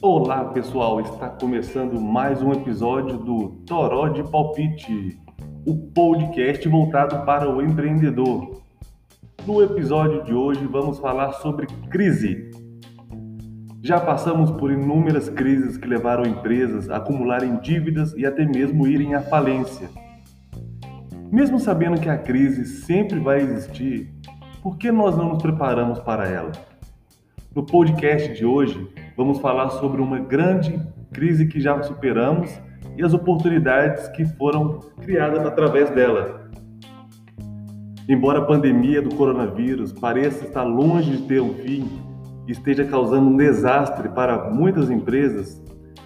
Olá pessoal, está começando mais um episódio do Toró de Palpite, o podcast voltado para o empreendedor. No episódio de hoje vamos falar sobre crise. Já passamos por inúmeras crises que levaram empresas a acumularem dívidas e até mesmo irem à falência. Mesmo sabendo que a crise sempre vai existir, por que nós não nos preparamos para ela? No podcast de hoje, vamos falar sobre uma grande crise que já superamos e as oportunidades que foram criadas através dela. Embora a pandemia do coronavírus pareça estar longe de ter um fim e esteja causando um desastre para muitas empresas,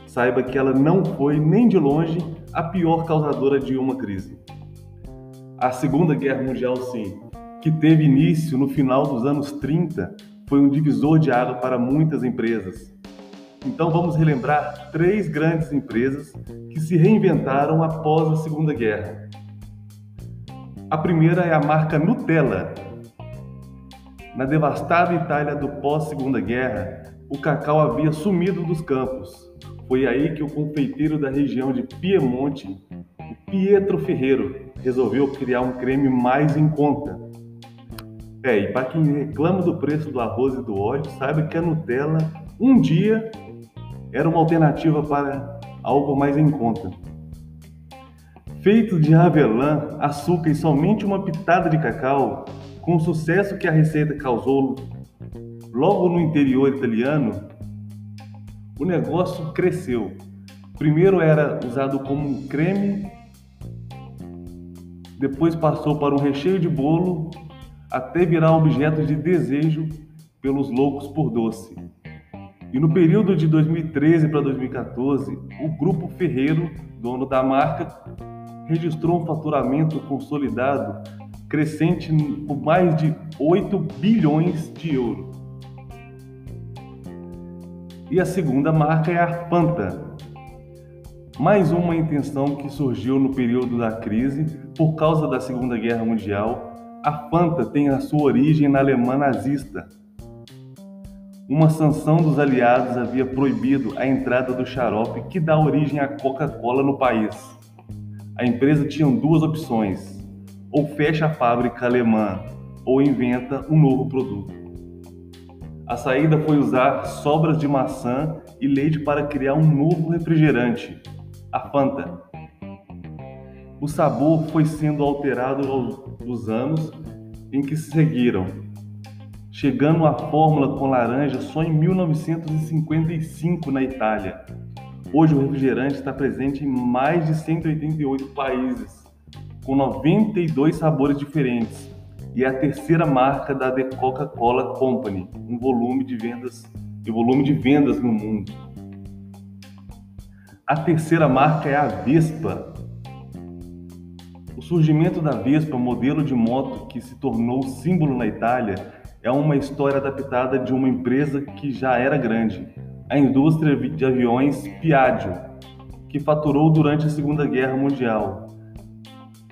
saiba que ela não foi nem de longe a pior causadora de uma crise. A Segunda Guerra Mundial, sim, que teve início no final dos anos 30, foi um divisor de água para muitas empresas. Então vamos relembrar três grandes empresas que se reinventaram após a Segunda Guerra. A primeira é a marca Nutella. Na devastada Itália do pós-Segunda Guerra, o cacau havia sumido dos campos. Foi aí que o confeiteiro da região de Piemonte, Pietro Ferreiro, resolveu criar um creme mais em conta. É, e para quem reclama do preço do arroz e do óleo, sabe que a Nutella um dia era uma alternativa para algo mais em conta. Feito de avelã, açúcar e somente uma pitada de cacau, com o sucesso que a receita causou logo no interior italiano, o negócio cresceu. Primeiro era usado como um creme, depois passou para um recheio de bolo, até virar objeto de desejo pelos loucos por doce. E no período de 2013 para 2014, o Grupo Ferreiro, dono da marca, registrou um faturamento consolidado crescente por mais de 8 bilhões de euros. E a segunda marca é a Fanta. Mais uma intenção que surgiu no período da crise por causa da Segunda Guerra Mundial. A Fanta tem a sua origem na Alemanha nazista uma sanção dos aliados havia proibido a entrada do xarope que dá origem à Coca-Cola no país. A empresa tinha duas opções: ou fecha a fábrica alemã ou inventa um novo produto. A saída foi usar sobras de maçã e leite para criar um novo refrigerante, a Fanta. O sabor foi sendo alterado ao dos anos em que se seguiram, chegando à fórmula com laranja só em 1955 na Itália. Hoje o refrigerante está presente em mais de 188 países, com 92 sabores diferentes, e é a terceira marca da The Coca-Cola Company, um volume de vendas e volume de vendas no mundo. A terceira marca é a Vespa. O surgimento da Vespa, modelo de moto que se tornou símbolo na Itália, é uma história adaptada de uma empresa que já era grande, a indústria de aviões Piaggio, que faturou durante a Segunda Guerra Mundial.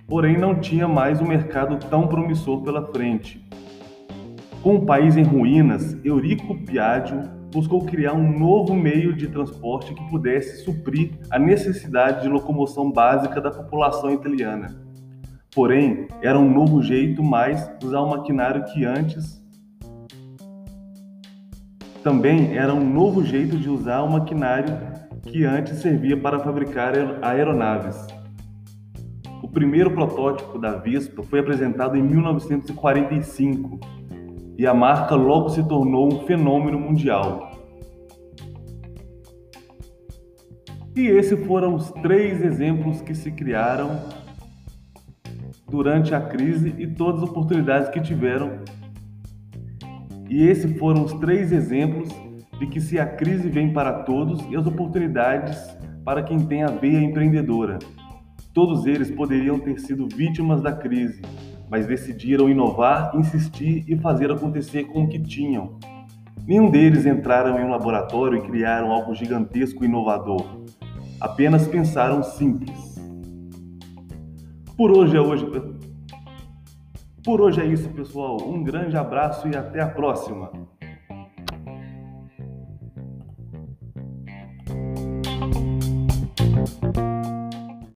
Porém, não tinha mais um mercado tão promissor pela frente. Com o país em ruínas, Eurico Piaggio buscou criar um novo meio de transporte que pudesse suprir a necessidade de locomoção básica da população italiana. Porém, era um novo jeito mais usar o maquinário que antes também era um novo jeito de usar o maquinário que antes servia para fabricar aeronaves. O primeiro protótipo da Vespa foi apresentado em 1945 e a marca logo se tornou um fenômeno mundial. E esses foram os três exemplos que se criaram durante a crise e todas as oportunidades que tiveram e esses foram os três exemplos de que se a crise vem para todos e as oportunidades para quem tem a veia empreendedora. Todos eles poderiam ter sido vítimas da crise, mas decidiram inovar, insistir e fazer acontecer com o que tinham. Nenhum deles entraram em um laboratório e criaram algo gigantesco e inovador. Apenas pensaram simples. Por hoje é hoje. Por hoje é isso, pessoal. Um grande abraço e até a próxima.